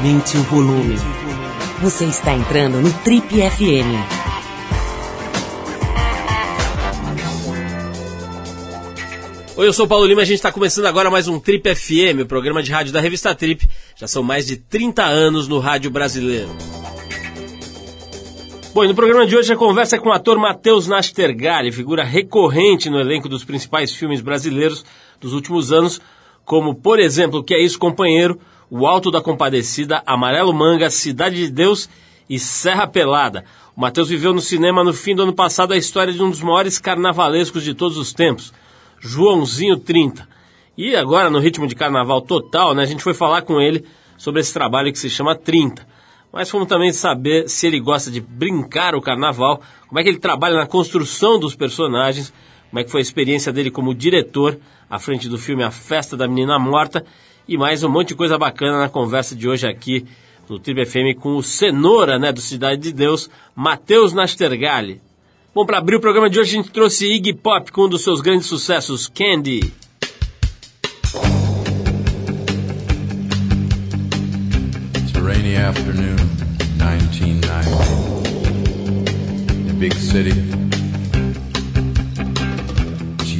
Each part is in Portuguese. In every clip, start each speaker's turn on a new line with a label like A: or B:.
A: Aumente o volume. Você está entrando no Trip FM.
B: Oi, eu sou o Paulo Lima e a gente está começando agora mais um Trip FM, o programa de rádio da revista Trip. Já são mais de 30 anos no rádio brasileiro. Bom, e no programa de hoje a conversa é com o ator Matheus Nastergalli, figura recorrente no elenco dos principais filmes brasileiros dos últimos anos, como, por exemplo, Que é Isso, Companheiro, O Alto da Compadecida, Amarelo Manga, Cidade de Deus e Serra Pelada. O Matheus viveu no cinema no fim do ano passado a história de um dos maiores carnavalescos de todos os tempos, Joãozinho 30. E agora, no ritmo de carnaval total, né, a gente foi falar com ele sobre esse trabalho que se chama 30. Mas fomos também saber se ele gosta de brincar o carnaval, como é que ele trabalha na construção dos personagens, como é que foi a experiência dele como diretor à frente do filme A Festa da Menina Morta e mais um monte de coisa bacana na conversa de hoje aqui no Tribe FM com o cenoura, né, do Cidade de Deus, Matheus Nastergalli. Bom, para abrir o programa de hoje a gente trouxe Iggy Pop com um dos seus grandes sucessos, Candy.
C: It's a rainy afternoon, 1990. In a big city.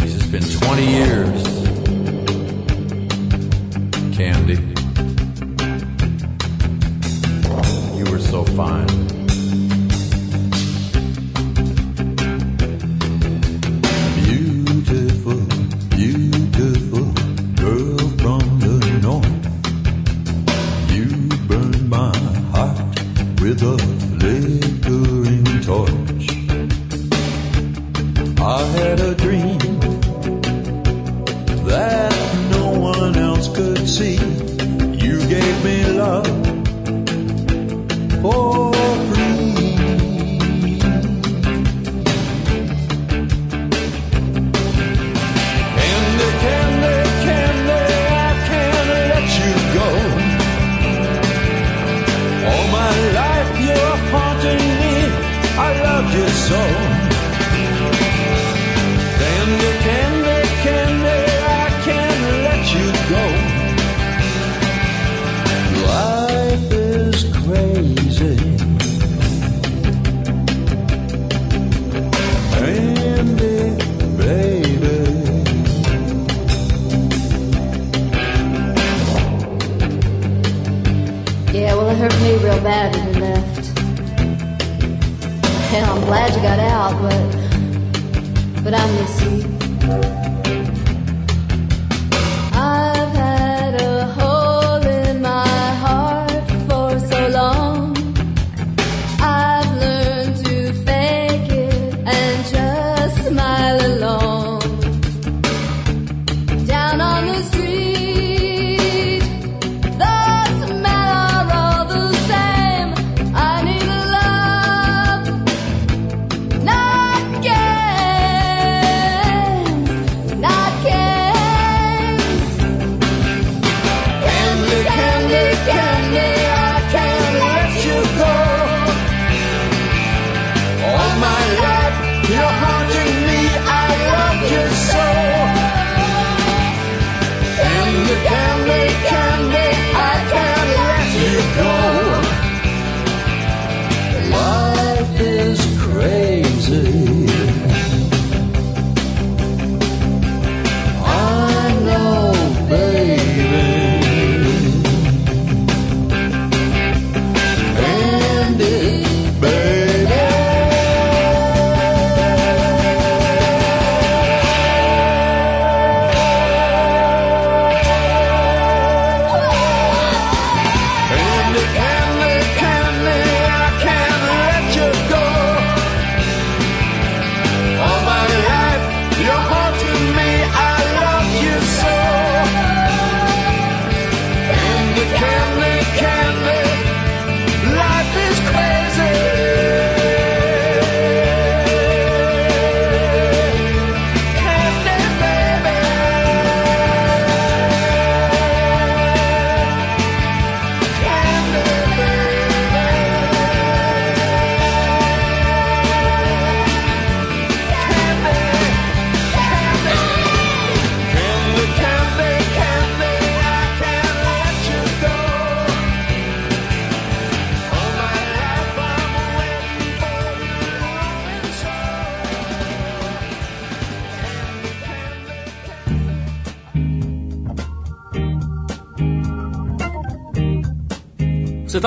C: It's been 20 years. Fine.
D: Hurt me real bad when you left. Yeah, I'm glad you got out, but but I miss you.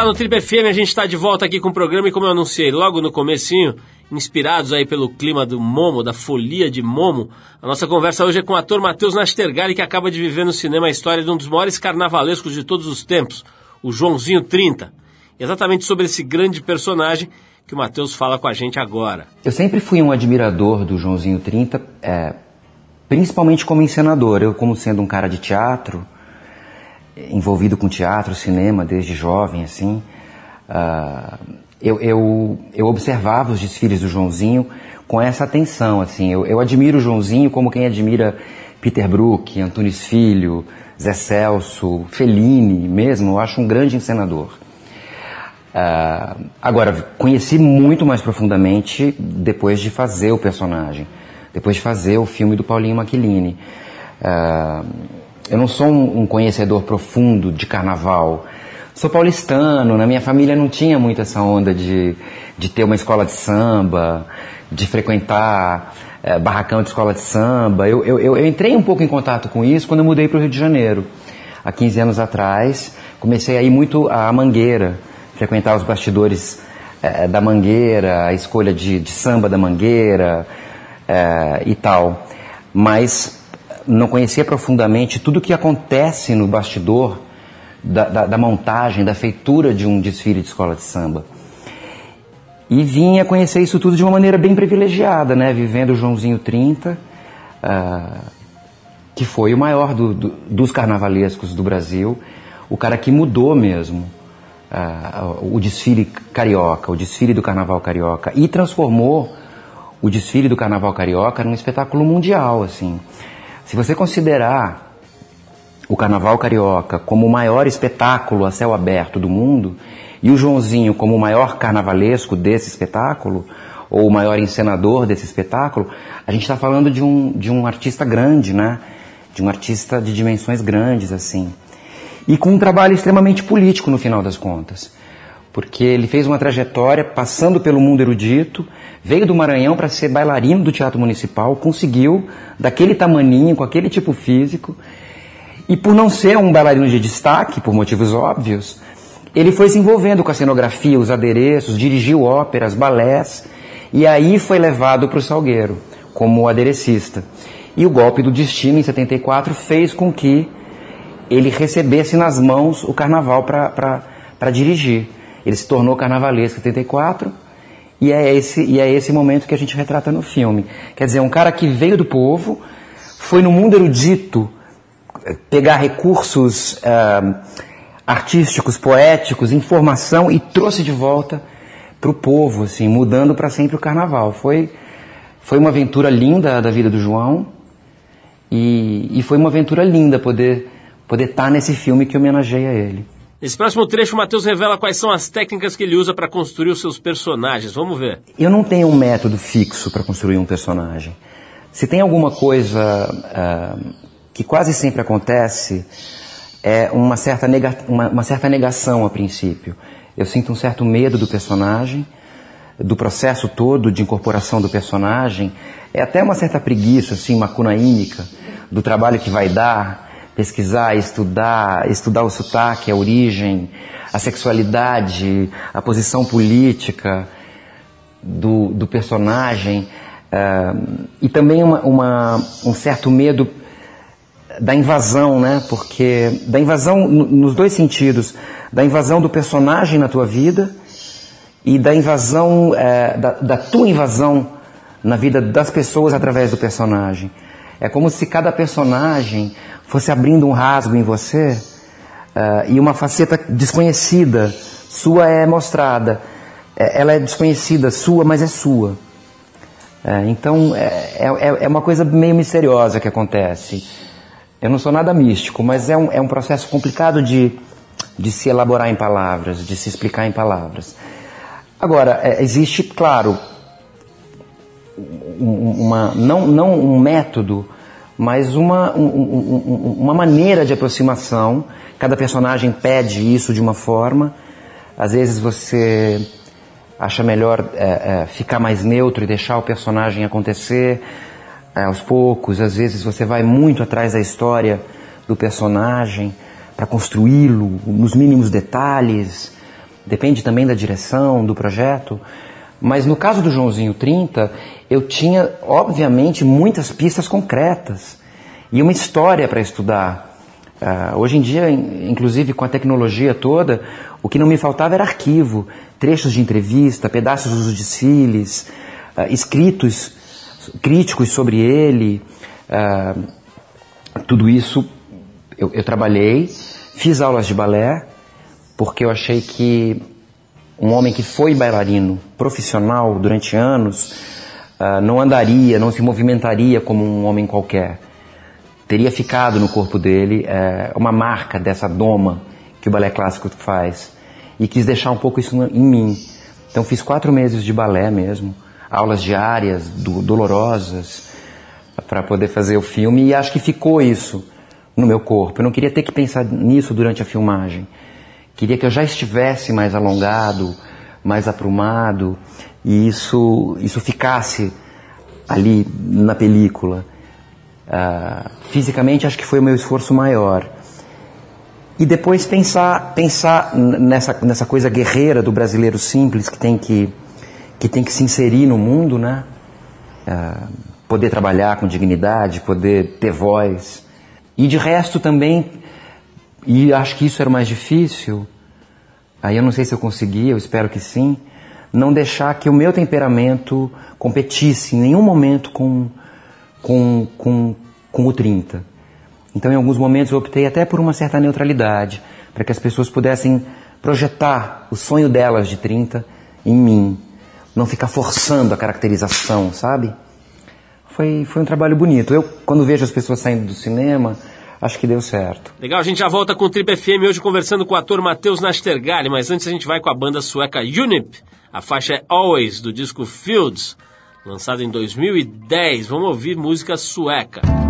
B: Está no Trip FM, a gente está de volta aqui com o programa e como eu anunciei logo no comecinho, inspirados aí pelo clima do Momo, da folia de Momo, a nossa conversa hoje é com o ator Matheus Nastergali, que acaba de viver no cinema a história de um dos maiores carnavalescos de todos os tempos, o Joãozinho 30. Exatamente sobre esse grande personagem que o Matheus fala com a gente agora.
E: Eu sempre fui um admirador do Joãozinho 30, é, principalmente como encenador. Eu, como sendo um cara de teatro, envolvido com teatro, cinema desde jovem, assim, uh, eu, eu, eu, observava os desfiles do Joãozinho com essa atenção, assim, eu, eu admiro o Joãozinho como quem admira Peter Brook, Antunes Filho, Zé Celso, Fellini mesmo, eu acho um grande encenador. Uh, agora, conheci muito mais profundamente depois de fazer o personagem, depois de fazer o filme do Paulinho Maquilini. Uh, eu não sou um, conhecedor profundo de carnaval. Sou paulistano, na minha família não tinha muito essa onda de, de ter uma escola de samba, de frequentar é, barracão de escola de samba. Eu, eu, eu, entrei um pouco em contato com isso quando eu mudei para o Rio de Janeiro, há 15 anos atrás. Comecei a ir muito à Mangueira, frequentar os bastidores é, da Mangueira, a escolha de, de samba da Mangueira é, e tal. Mas não conhecia profundamente tudo o que acontece no bastidor da, da, da, montagem, da feitura de um desfile de escola de samba. E vinha conhecer isso tudo de uma maneira bem privilegiada, né? Vivendo o Joãozinho 30, uh, ah, que foi o maior do, do, dos carnavalescos do Brasil, o cara que mudou mesmo uh, o desfile carioca, o desfile do carnaval carioca, e transformou o desfile do carnaval carioca num espetáculo mundial, assim. Se você considerar o Carnaval Carioca como o maior espetáculo a céu aberto do mundo e o Joãozinho como o maior carnavalesco desse espetáculo, ou o maior encenador desse espetáculo, a gente está falando de um, de um artista grande, né? De um artista de dimensões grandes, assim. E com um trabalho extremamente político no final das contas. Porque ele fez uma trajetória passando pelo mundo erudito, Veio do Maranhão para ser bailarino do Teatro Municipal, conseguiu, daquele tamaninho, com aquele tipo físico. E por não ser um bailarino de destaque, por motivos óbvios, ele foi se envolvendo com a cenografia, os adereços, dirigiu óperas, balés, e aí foi levado para o Salgueiro, como aderecista. E o golpe do destino, em 74, fez com que ele recebesse nas mãos o carnaval para dirigir. Ele se tornou carnavalesco em 74, e é, esse, e é esse momento que a gente retrata no filme. Quer dizer, um cara que veio do povo, foi no mundo erudito eh, pegar recursos uh, artísticos, poéticos, informação e trouxe de volta para o povo, assim, mudando para sempre o carnaval. Foi, foi uma aventura linda da vida do João e, e foi uma aventura linda poder poder estar tá nesse filme que homenageia ele.
B: Nesse próximo trecho, o Matheus revela quais são as técnicas que ele usa para construir os seus personagens. Vamos ver.
E: Eu não tenho um método fixo para construir um personagem. Se tem alguma coisa uh, que quase sempre acontece, é uma certa, nega uma, uma certa negação a princípio. Eu sinto um certo medo do personagem, do processo todo de incorporação do personagem. É até uma certa preguiça, assim, uma cunaímica do trabalho que vai dar pesquisar, estudar, estudar o sotaque, a origem, a sexualidade, a posição política do, do personagem uh, e também uma, uma, um certo medo da invasão, né? Porque da invasão nos dois sentidos, da invasão do personagem na tua vida e da invasão uh, da, da tua invasão na vida das pessoas através do personagem. É como se cada personagem fosse abrindo um rasgo em você uh, e uma faceta desconhecida sua é mostrada. É, ela é desconhecida, sua, mas é sua. É, então é, é, é, uma coisa meio misteriosa que acontece. Eu não sou nada místico, mas é um, é um processo complicado de, de se elaborar em palavras, de se explicar em palavras. Agora, é, existe, claro, uma, não, não um método mas uma, um, um, uma maneira de aproximação. Cada personagem pede isso de uma forma. Às vezes você acha melhor é, é, ficar mais neutro e deixar o personagem acontecer é, aos poucos. Às vezes você vai muito atrás da história do personagem para construí-lo nos mínimos detalhes, depende também da direção, do projeto. Mas no caso do Joãozinho 30, eu tinha, obviamente, muitas pistas concretas e uma história para estudar. Ah, hoje em dia, in- inclusive com a tecnologia toda, o que não me faltava era arquivo, trechos de entrevista, pedaços dos desfiles, ah, escritos críticos sobre ele. ah, tudo isso eu, eu trabalhei, fiz aulas de balé, porque eu achei que um homem que foi bailarino profissional durante anos ah, não andaria, não se movimentaria como um homem qualquer. Teria ficado no corpo dele eh, uma marca dessa doma que o balé clássico faz. E quis deixar um pouco isso em mim. Então fiz quatro meses de balé mesmo, aulas diárias, do- dolorosas, para poder fazer o filme e acho que ficou isso no meu corpo. Eu não queria ter que pensar nisso durante a filmagem. Queria que eu já estivesse mais alongado, mais aprumado e isso isso ficasse ali na película. Ah, fisicamente acho que foi o meu esforço maior. E depois pensar pensar nessa nessa coisa guerreira do brasileiro simples que tem que que tem que se inserir no mundo, né? Ah, poder trabalhar com dignidade, poder ter voz. E de resto também, e acho que isso era o mais difícil, aí eu não sei se eu consegui, eu espero que sim, não deixar que o meu temperamento competisse em nenhum momento com, com, com, com o 30. Então, em alguns momentos, eu optei até por uma certa neutralidade, para que as pessoas pudessem projetar o sonho delas de 30 em mim. Não ficar forçando a caracterização, sabe? Foi, foi um trabalho bonito. Eu, quando vejo as pessoas saindo do cinema, acho que deu certo.
B: Legal, a gente já volta com o Trip FM hoje conversando com o ator Matheus Nastergalli, mas antes a gente vai com a banda sueca Unip. A faixa é Always, do disco Fields, lançado em 2010. Vamos ouvir música sueca.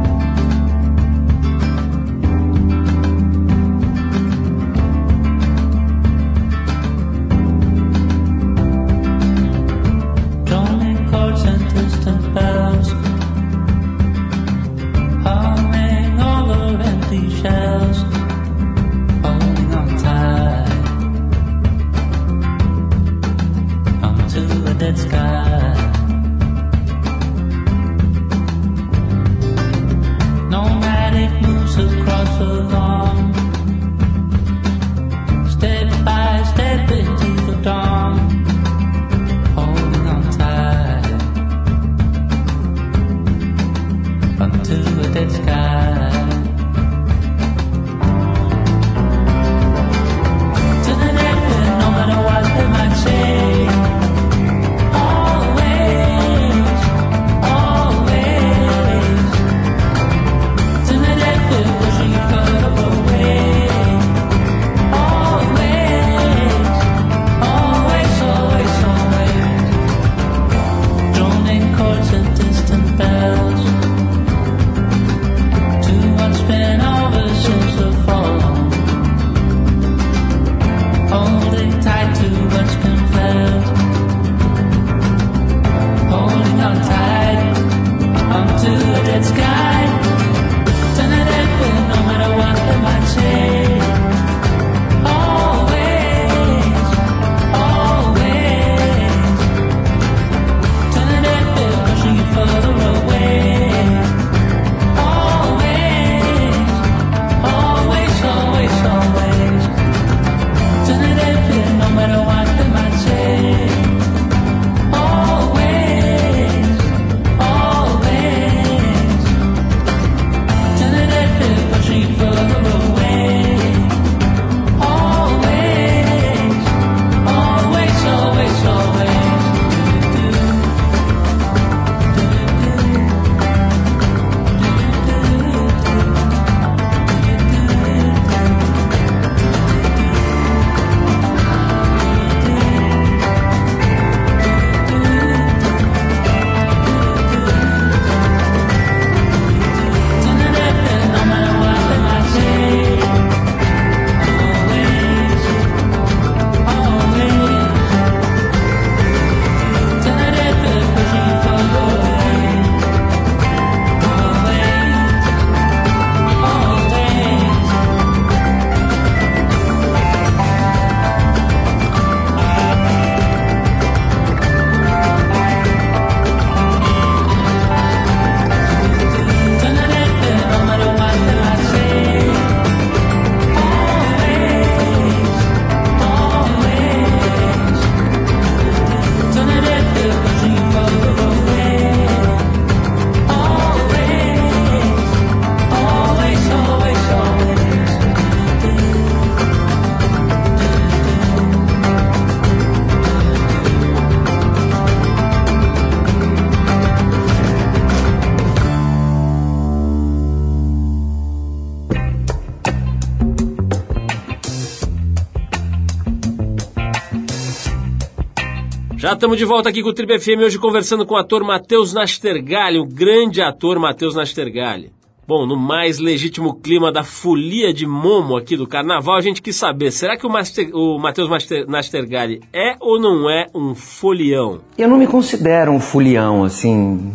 B: Estamos de volta aqui com o Trip FM, hoje conversando com o ator Matheus Nastergalli, o grande ator Matheus Nastergalli. Bom, no mais legítimo clima da folia de Momo aqui do Carnaval, a gente quis saber, será que o, o Matheus Nastergalli é ou não é um folião?
E: Eu não me considero um fulião, assim,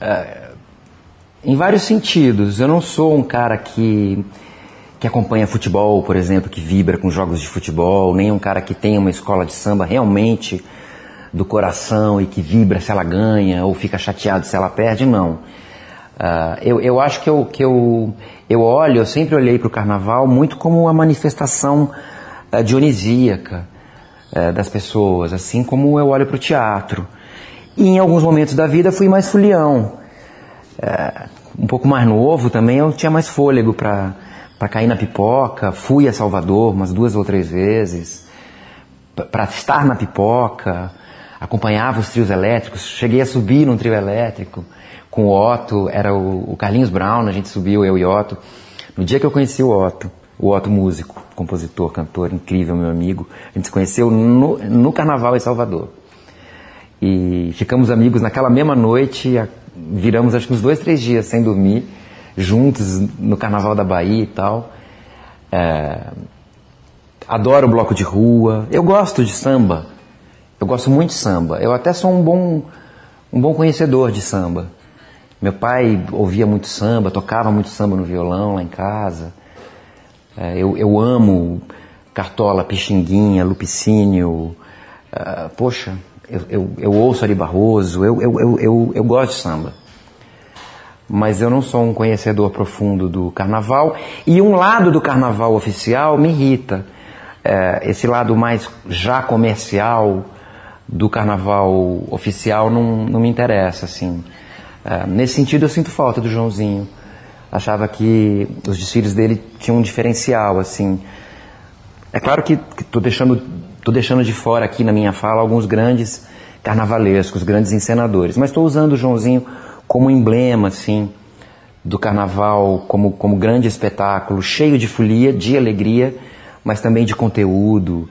E: é, em vários sentidos. Eu não sou um cara que, que acompanha futebol, por exemplo, que vibra com jogos de futebol, nem um cara que tem uma escola de samba realmente do coração e que vibra se ela ganha ou fica chateado se ela perde, não. Ah, eu, eu acho que eu, que eu, eu olho, eu sempre olhei para o carnaval muito como uma manifestação ah, dionisíaca eh, das pessoas, assim como eu olho para o teatro. E em alguns momentos da vida fui mais fulião. Um pouco mais novo também eu tinha mais fôlego para cair na pipoca. Fui a Salvador umas duas ou três vezes para estar na pipoca. Acompanhava os trios elétricos. Cheguei a subir num trio elétrico com o Otto. Era o, o Carlinhos Brown, a gente subiu, eu e Otto. No dia que eu conheci o Otto, o Otto músico, compositor, cantor, incrível, meu amigo, a gente se conheceu no, no Carnaval em Salvador. E ficamos amigos naquela mesma noite, viramos acho que uns dois, três dias sem dormir, juntos no Carnaval da Bahia e tal. É, adoro bloco de rua, eu gosto de samba, eu gosto muito de samba, eu até sou um bom, um bom conhecedor de samba. Meu pai ouvia muito samba, tocava muito samba no violão lá em casa. É, eu, eu amo Cartola, Pixinguinha, Lupicínio. ah, poxa, eu, eu, eu ouço Ari Barroso, eu, eu, eu, eu, eu gosto de samba. Mas eu não sou um conhecedor profundo do carnaval. E um lado do carnaval oficial me irrita. É, esse lado mais já comercial do carnaval oficial não, não me interessa, assim. É, nesse sentido, eu sinto falta do Joãozinho. Achava que os desfiles dele tinham um diferencial, assim. É claro que estou deixando, tô deixando de fora aqui na minha fala alguns grandes carnavalescos, grandes encenadores, mas estou usando o Joãozinho como emblema, assim, do carnaval, como, como grande espetáculo, cheio de folia, de alegria, mas também de conteúdo,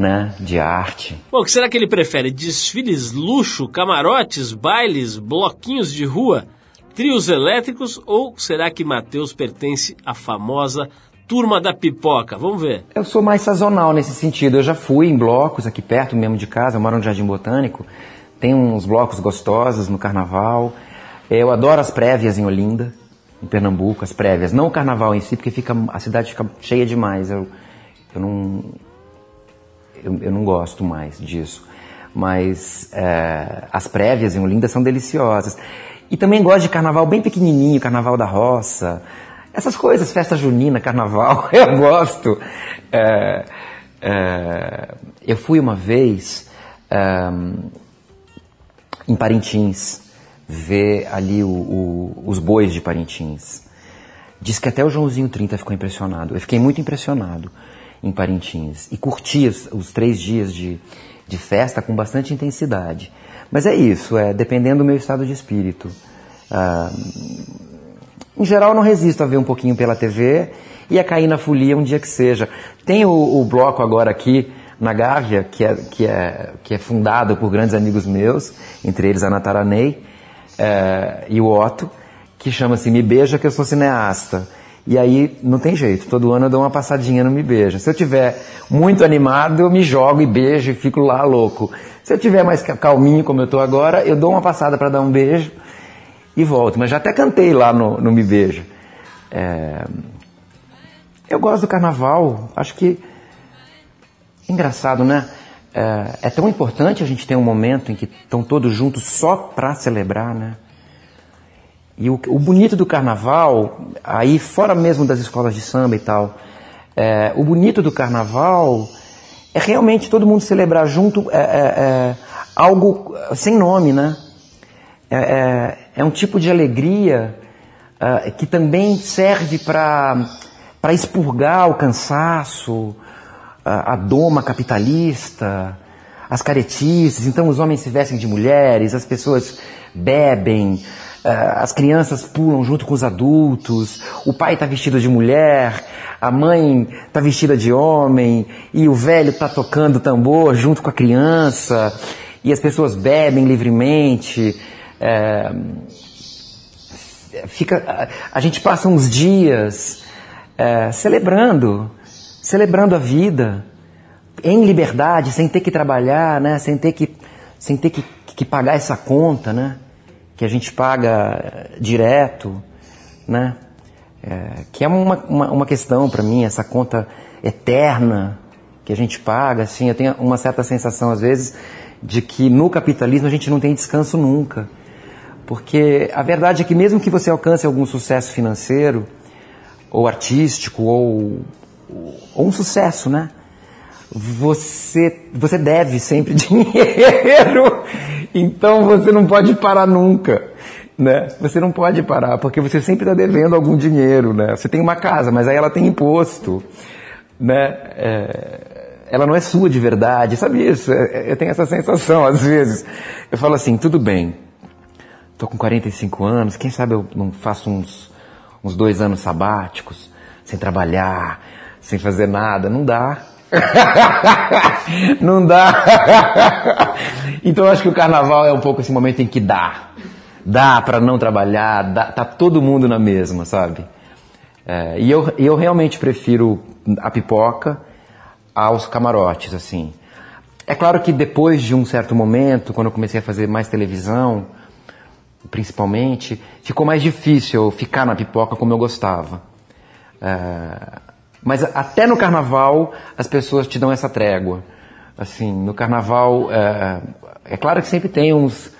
E: né, de arte.
B: Bom, o que será que ele prefere? Desfiles luxo, camarotes, bailes, bloquinhos de rua, trios elétricos ou será que Matheus pertence à famosa Turma da Pipoca? Vamos ver.
E: Eu sou mais sazonal nesse sentido. Eu já fui em blocos aqui perto mesmo de casa, eu moro no Jardim Botânico. Tem uns blocos gostosos no carnaval. Eu adoro as prévias em Olinda, em Pernambuco, as prévias. Não o carnaval em si, porque fica, a cidade fica cheia demais. Eu, eu, não, eu, eu não gosto mais disso. Mas é, as prévias em Olinda são deliciosas. E também gosto de carnaval bem pequenininho, carnaval da roça. Essas coisas, festa junina, carnaval, eu gosto. É, é, eu fui uma vez é, em Parintins ver ali o- o- os bois de Parintins. Diz que até o Joãozinho 30 ficou impressionado. Eu fiquei muito impressionado em Parintins e curti os, os três dias de, de festa com bastante intensidade. Mas é isso, é dependendo do meu estado de espírito. Ah, em geral, não resisto a ver um pouquinho pela TV e a cair na folia um dia que seja. Tem o, o bloco agora aqui na Gávea, que é, que, é, que é fundado por grandes amigos meus, entre eles a Nataranei eh, e o Otto, que chama-se Me Beija que eu sou cineasta. E aí não tem jeito, todo ano eu dou uma passadinha no Me Beija. Se eu tiver muito animado, eu me jogo e beijo e fico lá louco. Se eu tiver mais ca- calminho como eu estou agora, eu dou uma passada para dar um beijo e volto. Mas já até cantei lá no, no Me Beija. É, Eu gosto do carnaval, acho que. Engraçado, né? É, é tão importante a gente ter um momento em que estão todos juntos só para celebrar, né? E o, o bonito do carnaval, aí fora mesmo das escolas de samba e tal, é, o bonito do carnaval é realmente todo mundo celebrar junto é, é, é, algo sem nome, né? É, é, é um tipo de alegria que também serve para expurgar o cansaço, a, a doma capitalista, as caretices. Então os homens se vestem de mulheres, as pessoas bebem, as crianças pulam junto com os adultos, o pai está vestido de mulher, a mãe está vestida de homem e o velho está tocando tambor junto com a criança. e as pessoas bebem livremente. é, fica, a, a gente passa uns dias é, celebrando, celebrando a vida em liberdade, sem ter que trabalhar, né? Sem ter que, sem ter que, que pagar essa conta, né? Que a gente paga direto, né? É, que é uma, uma, uma questão para mim, essa conta eterna que a gente paga, assim, eu tenho uma certa sensação às vezes de que no capitalismo a gente não tem descanso nunca. Porque a verdade é que mesmo que você alcance algum sucesso financeiro, ou artístico, ou, ou um sucesso, né? Você, você deve sempre dinheiro, então você não pode parar nunca, né? Você não pode parar, porque você sempre está devendo algum dinheiro, né? Você tem uma casa, mas aí ela tem imposto, né? É, ela não é sua de verdade, sabe isso? É- Eu tenho essa sensação às vezes. Eu falo assim, tudo bem, tô com 45 anos, quem sabe eu não faço uns, uns dois anos sabáticos, sem trabalhar, sem fazer nada, não dá. não dá. então eu acho que o carnaval é um pouco esse momento em que dá. Dá para não trabalhar, dá, tá todo mundo na mesma, sabe? É, e eu, eu realmente prefiro a pipoca aos camarotes, assim. É claro que depois de um certo momento, quando eu comecei a fazer mais televisão, principalmente, ficou mais difícil ficar na pipoca como eu gostava. É, mas até no carnaval as pessoas te dão essa trégua. Assim, no carnaval, é, é claro que sempre tem uns,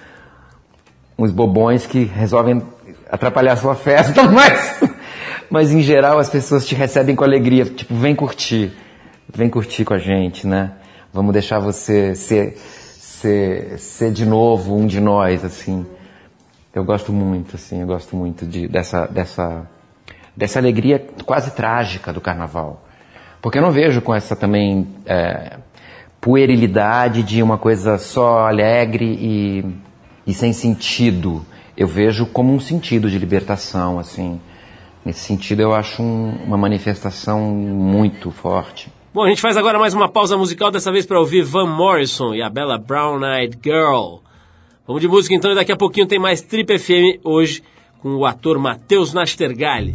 E: uns bobões que resolvem atrapalhar a sua festa, mas, mas em geral as pessoas te recebem com alegria, tipo, vem curtir, vem curtir com a gente, né? Vamos deixar você ser, ser, ser de novo um de nós, assim. Eu gosto muito, assim, eu gosto muito de, dessa, dessa, dessa alegria quase trágica do carnaval. Porque eu não vejo com essa também é, puerilidade de uma coisa só alegre e, e sem sentido. Eu vejo como um sentido de libertação, assim. Nesse sentido, eu acho um- uma manifestação muito forte.
B: Bom, a gente faz agora mais uma pausa musical, dessa vez para ouvir Van Morrison e a bela Brown Eyed Girl. Vamos de música então e daqui a pouquinho tem mais Trip FM hoje com o ator Matheus Nastergalli.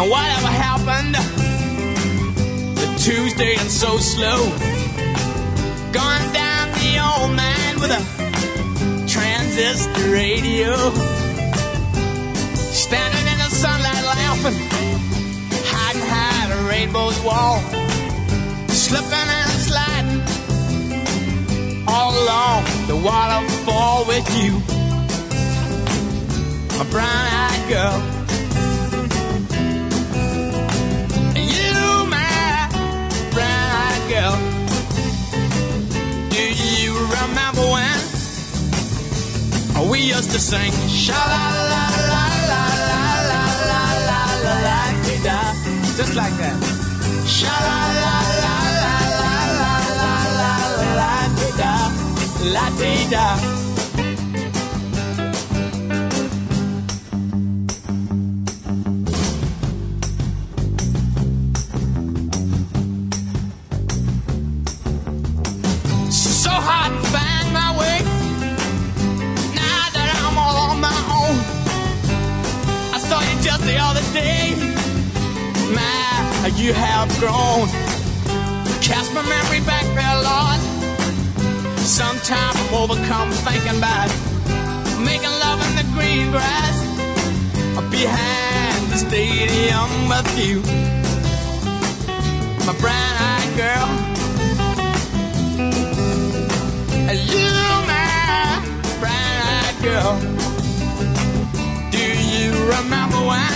F: And whatever happened to Tuesday and so slow? Gone down the old man with a transistor radio. Standing in the sunlight laughing, hiding behind a rainbow's wall. Slipping and sliding all along the waterfall with you, a brown-eyed girl. Girl. Do you remember when we used to sing sha la la la la la la la la la la da just like that. Sha la la la la la la la la la la da la da. Just the other day. My, you have grown. Cast my memory back there, Lord. Sometimes I'm overcome thinking about making love in the green grass behind the stadium with you. My brown eyed girl. And you, my brown eyed girl. Remember when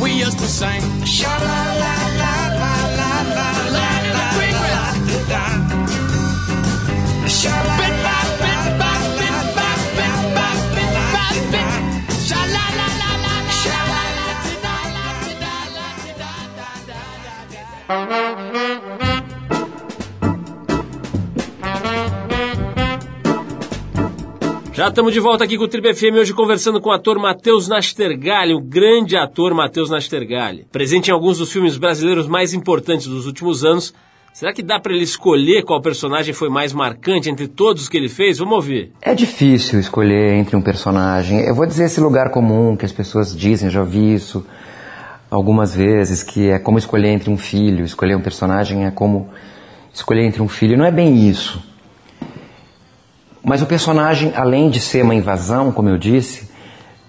F: we used to sing? Sha la la la la la la la la la la Sha la by bit by bit by bit by bit by bit. Sha la la la la la la la la da la da da da
B: Já estamos de volta aqui com o Trip FM, hoje conversando com o ator Matheus Nastergalli, o grande ator Matheus Nastergalli. Presente em alguns dos filmes brasileiros mais importantes dos últimos anos, será que dá para ele escolher qual personagem foi mais marcante entre todos os que ele fez? Vamos ouvir.
E: É difícil escolher entre um personagem. Eu vou dizer esse lugar comum que as pessoas dizem, já vi isso algumas vezes, que é como escolher entre um filho. Escolher um personagem é como escolher entre um filho. Não é bem isso. Mas o personagem, além de ser uma invasão, como eu disse,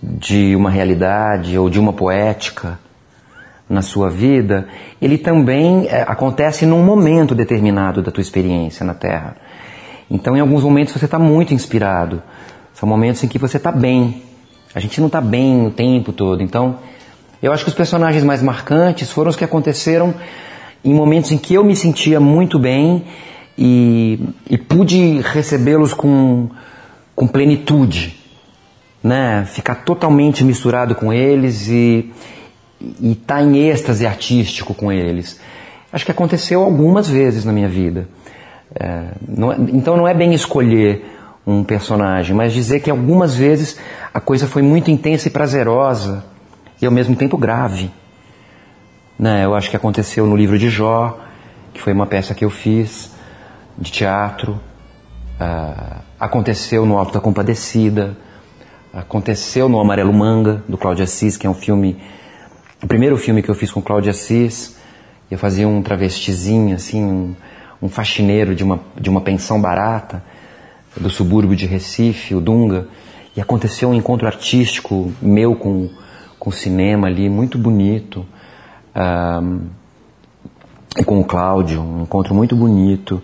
E: de uma realidade ou de uma poética na sua vida, ele também é, acontece num momento determinado da tua experiência na Terra. Então, em alguns momentos você está muito inspirado. São momentos em que você está bem. A gente não está bem o tempo todo. Então, eu acho que os personagens mais marcantes foram os que aconteceram em momentos em que eu me sentia muito bem e, e pude recebê-los com, com plenitude, né? Ficar totalmente misturado com eles e estar tá em êxtase artístico com eles. Acho que aconteceu algumas vezes na minha vida. É, não é- então não é bem escolher um personagem, mas dizer que algumas vezes a coisa foi muito intensa e prazerosa e ao mesmo tempo grave. Né? Eu acho que aconteceu no livro de Jó, que foi uma peça que eu fiz de teatro, ah, aconteceu no Alto da Compadecida, aconteceu no Amarelo Manga, do Cláudio Assis, que é um filme, o primeiro filme que eu fiz com Cláudio Assis. Eu fazia um travestizinho, assim, um, um faxineiro de uma, de uma pensão barata, do subúrbio de Recife, o Dunga, e aconteceu um encontro artístico meu com, com o cinema ali, muito bonito. Ah, e com o Cláudio, um encontro muito bonito.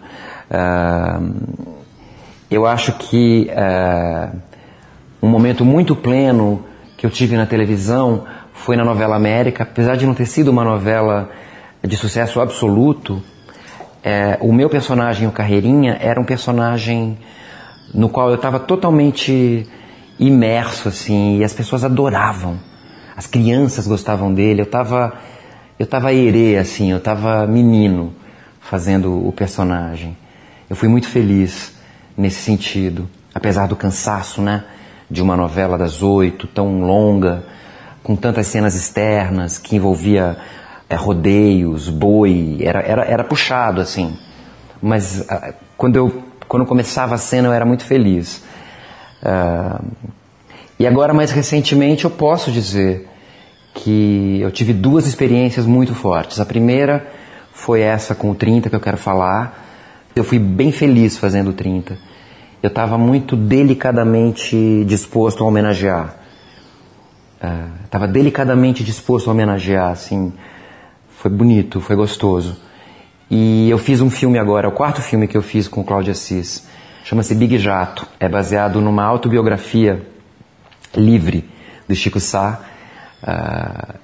E: Ah, eu acho que ah, um momento muito pleno que eu tive na televisão foi na novela América, apesar de não ter sido uma novela de sucesso absoluto, é, o meu personagem, o Carreirinha, era um personagem no qual eu estava totalmente imerso, assim, e as pessoas adoravam. As crianças gostavam dele, eu estava eu tava herê, assim, eu estava menino fazendo o personagem. Eu fui muito feliz nesse sentido, apesar do cansaço, né, de uma novela das oito, tão longa, com tantas cenas externas, que envolvia é, rodeios, boi, era, era, era puxado, assim. Mas ah, quando eu quando começava a cena eu era muito feliz. Ah, e agora, mais recentemente, eu posso dizer que eu tive duas experiências muito fortes. A primeira foi essa com o 30 que eu quero falar. Eu fui bem feliz fazendo o 30. Eu estava muito delicadamente disposto a homenagear. Estava delicadamente disposto a homenagear, assim. Foi bonito, foi gostoso. E eu fiz um filme agora, o quarto filme que eu fiz com o Cláudio Assis. Chama-se Big Jato. É baseado numa autobiografia livre do Chico Sá. Ah,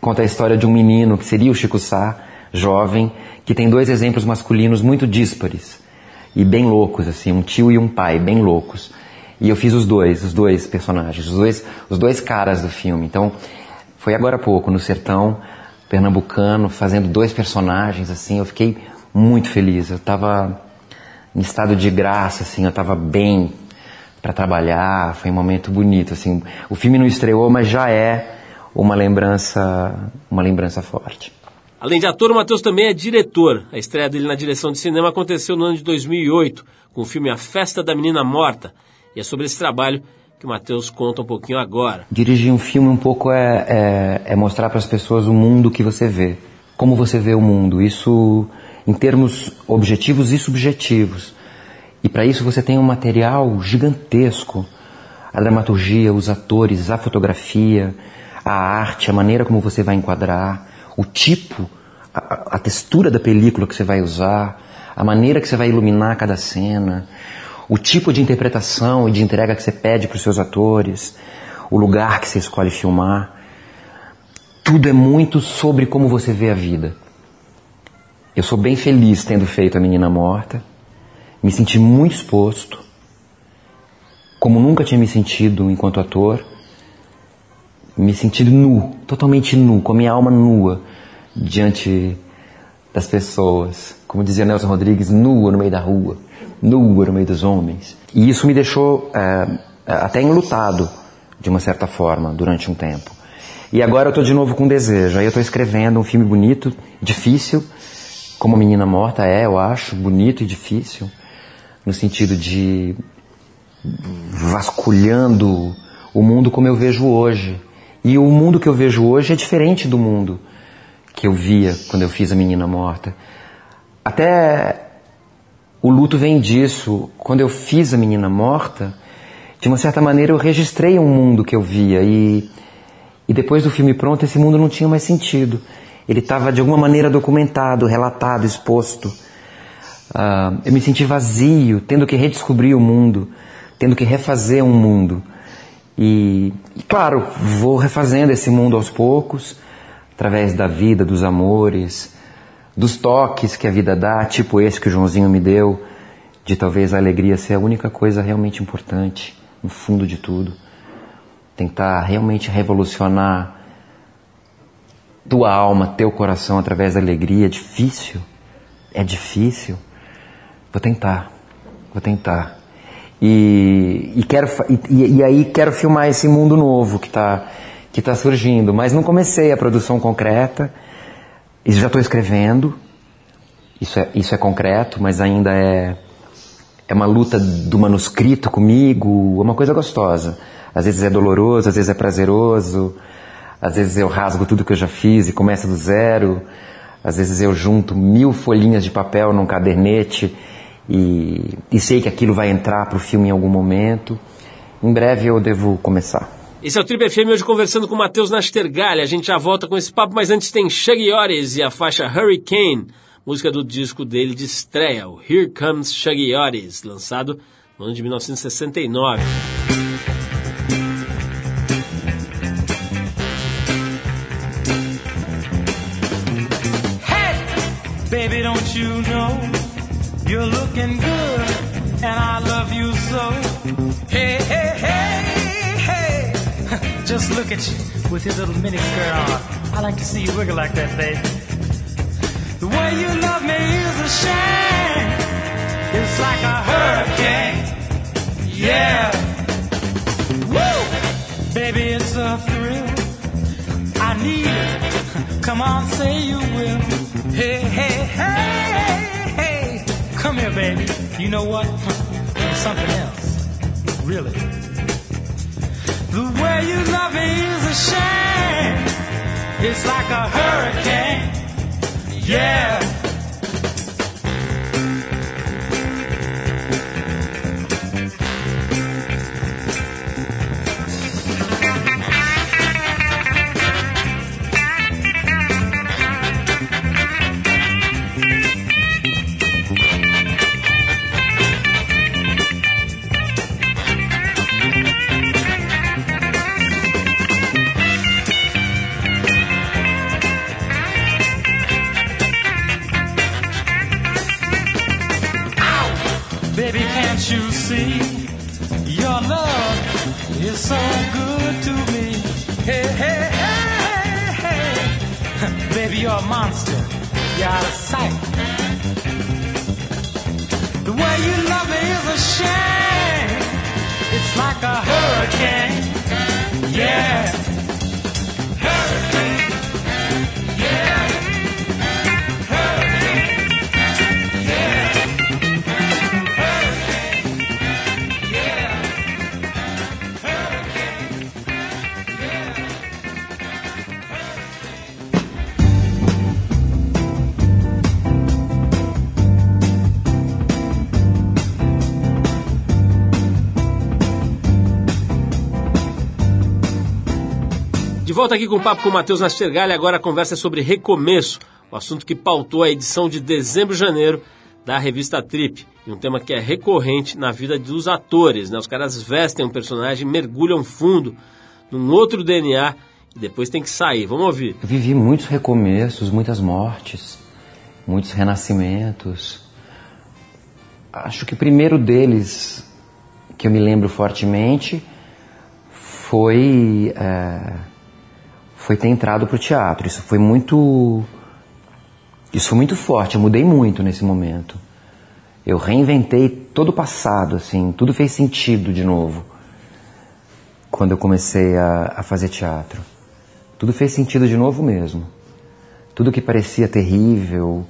E: conta a história de um menino que seria o Chico Sá, jovem, que tem dois exemplos masculinos muito díspares e bem loucos, assim, um tio e um pai, bem loucos. E eu fiz os dois, os dois personagens, os dois, os dois caras do filme. Então, foi agora há pouco, no sertão pernambucano, fazendo dois personagens, assim, eu fiquei muito feliz. Eu estava em estado de graça, assim, eu estava bem para trabalhar, foi um momento bonito, assim. O filme não estreou, mas já é uma lembrança, uma lembrança forte.
B: Além de ator, o Matheus também é diretor. A estreia dele na direção de cinema aconteceu no ano de 2008, com o filme A Festa da Menina Morta. E é sobre esse trabalho que o Matheus conta um pouquinho agora.
E: Dirigir um filme um pouco é, é, é mostrar para as pessoas o mundo que você vê. Como você vê o mundo. Isso em termos objetivos e subjetivos. E para isso você tem um material gigantesco. A dramaturgia, os atores, a fotografia, a arte, a maneira como você vai enquadrar, o tipo, a, a- textura da película que você vai usar, a maneira que você vai iluminar cada cena, o tipo de interpretação e de entrega que você pede para os seus atores, o lugar que você escolhe filmar. Tudo é muito sobre como você vê a vida. Eu sou bem feliz tendo feito A Menina Morta. Me senti muito exposto, como nunca tinha me sentido enquanto ator. Me senti nu, totalmente nu, com a minha alma nua diante das pessoas. Como dizia Nelson Rodrigues, nua no meio da rua, nua no meio dos homens. E isso me deixou é, até enlutado, de uma certa forma, durante um tempo. E agora eu estou de novo com desejo. Aí eu estou escrevendo um filme bonito, difícil, como a Menina Morta é, eu acho, bonito e difícil, no sentido de vasculhando o mundo como eu vejo hoje. E o mundo que eu vejo hoje é diferente do mundo que eu via quando eu fiz a Menina Morta. Até o luto vem disso. Quando eu fiz a Menina Morta, de uma certa maneira eu registrei um mundo que eu via e, e depois do filme pronto esse mundo não tinha mais sentido. Ele estava de alguma maneira documentado, relatado, exposto. Ah, eu me senti vazio, tendo que redescobrir o mundo, tendo que refazer um mundo. E, e, claro, vou refazendo esse mundo aos poucos, através da vida, dos amores, dos toques que a vida dá, tipo esse que o Joãozinho me deu, de talvez a alegria ser a única coisa realmente importante, no fundo de tudo. Tentar realmente revolucionar tua alma, teu coração através da alegria. É difícil, é difícil. Vou tentar, vou tentar. E, e quero e- e aí quero filmar esse mundo novo que está que tá surgindo, mas não comecei a produção concreta. Isso já estou escrevendo. Isso é, isso é concreto, mas ainda é é uma luta do manuscrito comigo, é uma coisa gostosa. Às vezes é doloroso, às vezes é prazeroso, às vezes eu rasgo tudo que eu já fiz e começo do zero, às vezes eu junto mil folhinhas de papel num cadernete e, e sei que aquilo vai entrar para o filme em algum momento. Em breve eu devo começar.
B: Esse é o Trip FM hoje conversando com o Matheus Nastergalli. A gente já volta com esse papo, mas antes tem Shaggy Otis e a faixa Hurricane, música do disco dele de estreia, o Here Comes Shaggy Otis, lançado no ano de 1969.
G: Hey, baby, don't you know you're looking good and I love you so? Hey, hey, hey, hey, just look at you with your little mini skirt on. I like to see you wiggle like that, baby. The way you love me is a shame. It's like a hurricane. Yeah. Woo! Baby, it's a thrill. I need it. Come on, say you will. Hey, hey, hey. Come here, baby. You know what? There's something else. Really. The way you love me is a shame. It's like a hurricane. Yeah.
B: Volta aqui com o papo com o Matheus Nastergalli. Agora a conversa é sobre recomeço, o assunto que pautou a edição de dezembro e janeiro da revista Trip. E um tema que é recorrente na vida dos atores. Né? Os caras vestem um personagem, mergulham fundo num outro DNA e depois tem que sair. Vamos ouvir.
E: Eu vivi muitos recomeços, muitas mortes, muitos renascimentos. Acho que o primeiro deles, que eu me lembro fortemente, foi, é, foi ter entrado para o teatro. Isso foi muito. Isso foi muito forte, eu mudei muito nesse momento. Eu reinventei todo o passado, assim, tudo fez sentido de novo quando eu comecei a, a fazer teatro. Tudo fez sentido de novo mesmo. Tudo que parecia terrível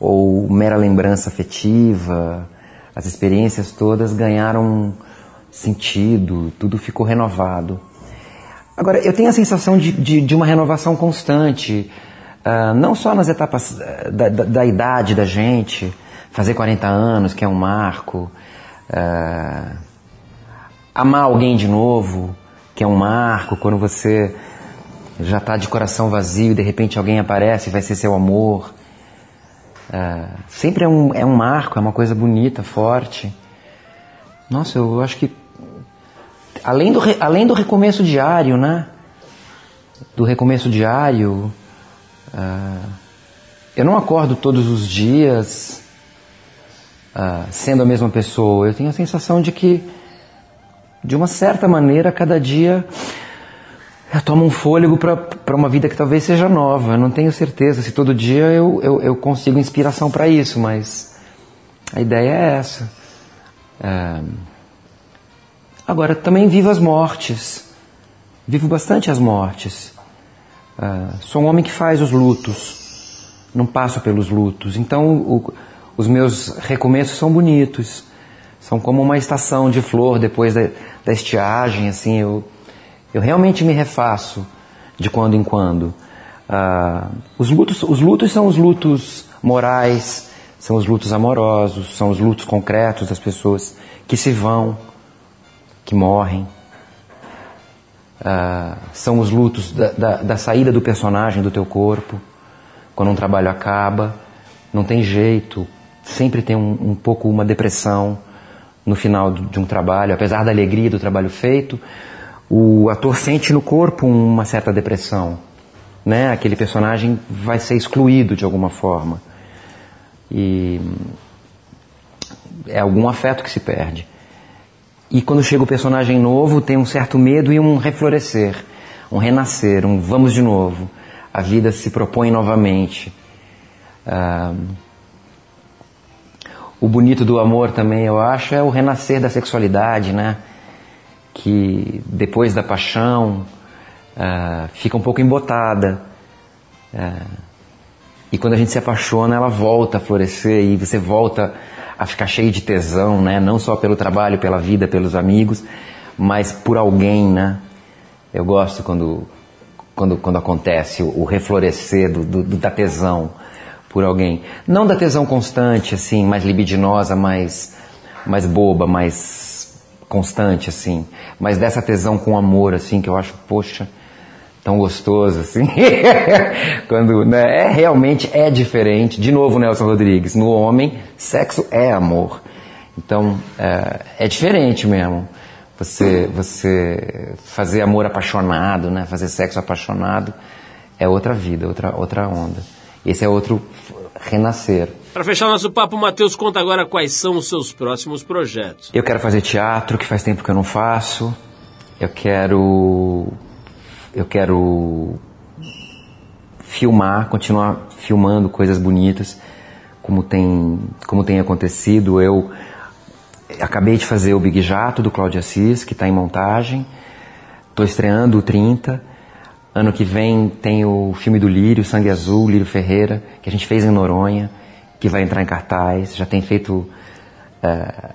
E: ou mera lembrança afetiva, as experiências todas ganharam sentido, tudo ficou renovado. Agora, eu tenho a sensação de, de, de uma renovação constante, ah, não só nas etapas ah, da, da, da idade da gente, fazer 40 anos, que é um marco, ah, amar alguém de novo, que é um marco, quando você já está de coração vazio e de repente alguém aparece e vai ser seu amor. Ah, sempre é um, é um marco, é uma coisa bonita, forte. Nossa, eu acho que além do, além do recomeço diário, né? Do recomeço diário, ah, eu não acordo todos os dias ah, sendo a mesma pessoa. Eu tenho a sensação de que, de uma certa maneira, cada dia eu tomo um fôlego para uma vida que talvez seja nova. Eu não tenho certeza se todo dia eu, eu, eu consigo inspiração para isso, mas a ideia é essa. É, Agora, também vivo as mortes. Vivo bastante as mortes. Ah, sou um homem que faz os lutos. Não passo pelos lutos. Então, o- os meus recomeços são bonitos. São como uma estação de flor depois da, da estiagem. Assim, eu, eu realmente me refaço de quando em quando. Ah, os, lutos, os lutos são os lutos morais, são os lutos amorosos, são os lutos concretos das pessoas que se vão que morrem. Ah, são os lutos da, da, da saída do personagem do teu corpo, quando um trabalho acaba. Não tem jeito, sempre tem um, um pouco uma depressão no final do- de um trabalho, apesar da alegria do trabalho feito, o ator sente no corpo uma certa depressão. Né? Aquele personagem vai ser excluído de alguma forma. E é algum afeto que se perde. E quando chega o personagem novo, tem um certo medo e um reflorescer, um renascer, um vamos de novo. A vida se propõe novamente. Ah, o bonito do amor também, eu acho, é o renascer da sexualidade, né? Que depois da paixão ah, fica um pouco embotada. Ah, e quando a gente se apaixona, ela volta a florescer e você volta a ficar cheio de tesão, né? Não só pelo trabalho, pela vida, pelos amigos, mas por alguém, né? Eu gosto quando, quando, quando acontece o, reflorescer do, do- da tesão por alguém. Não da tesão constante, assim, mais libidinosa, mais, mais boba, mais constante, assim. Mas dessa tesão com amor, assim, que eu acho, poxa, tão gostoso assim. Quando né, é realmente é diferente. De novo, Nelson Rodrigues, no homem, sexo é amor. Então é, é diferente mesmo. Você você fazer amor apaixonado, né? Fazer sexo apaixonado é outra vida, outra outra onda. Esse é outro renascer.
B: Para fechar nosso papo, Matheus conta agora quais são os seus próximos projetos.
E: Eu quero fazer teatro, que faz tempo que eu não faço. Eu quero. Eu quero filmar, continuar filmando coisas bonitas, como tem, como tem acontecido. Eu acabei de fazer o Big Jato do Cláudio Assis, que está em montagem. Estou estreando o 30. Ano que vem tem o filme do Lírio, Sangue Azul, Lírio Ferreira, que a gente fez em Noronha, que vai entrar em cartaz. Já tem feito eh,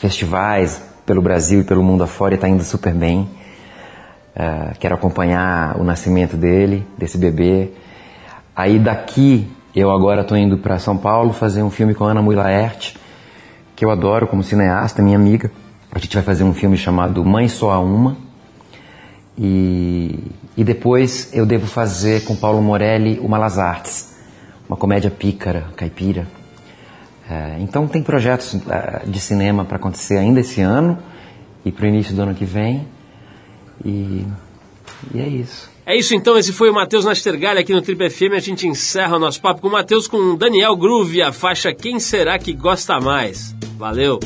E: festivais pelo Brasil e pelo mundo afora e está indo super bem. Eh, quero acompanhar o nascimento dele, desse bebê. Aí daqui eu agora estou indo para São Paulo fazer um filme com a Ana Mui Laerte, que eu adoro como cineasta, minha amiga. A gente vai fazer um filme chamado Mãe Só a Uma, E, e depois eu devo fazer com Paulo Morelli o Malas Artes, uma comédia pícara, caipira. É, então tem projetos é, de cinema para acontecer ainda esse ano e para o início do ano que vem. E, e é isso.
B: É isso então, esse foi o Matheus Nastergalli aqui no Triple FM. A gente encerra o nosso papo com o Matheus com Daniel Groove, a faixa Quem Será Que Gosta Mais. Valeu!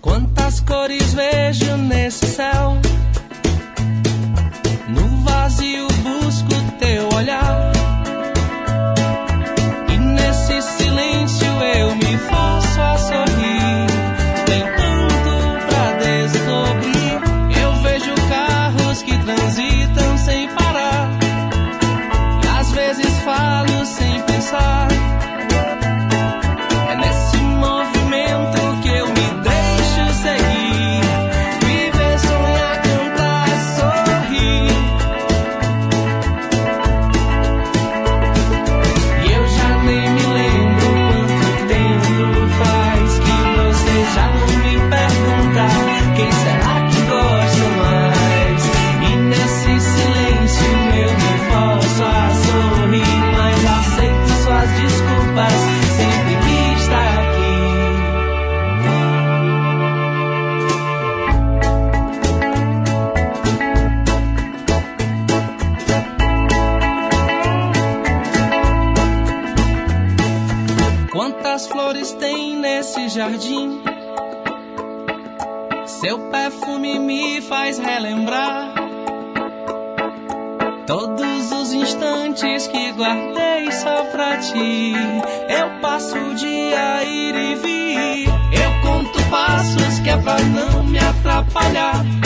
H: Quantas cores vejo nesse céu? Ti. Eu passo o dia ir e vir. Eu conto passos que é pra não me atrapalhar.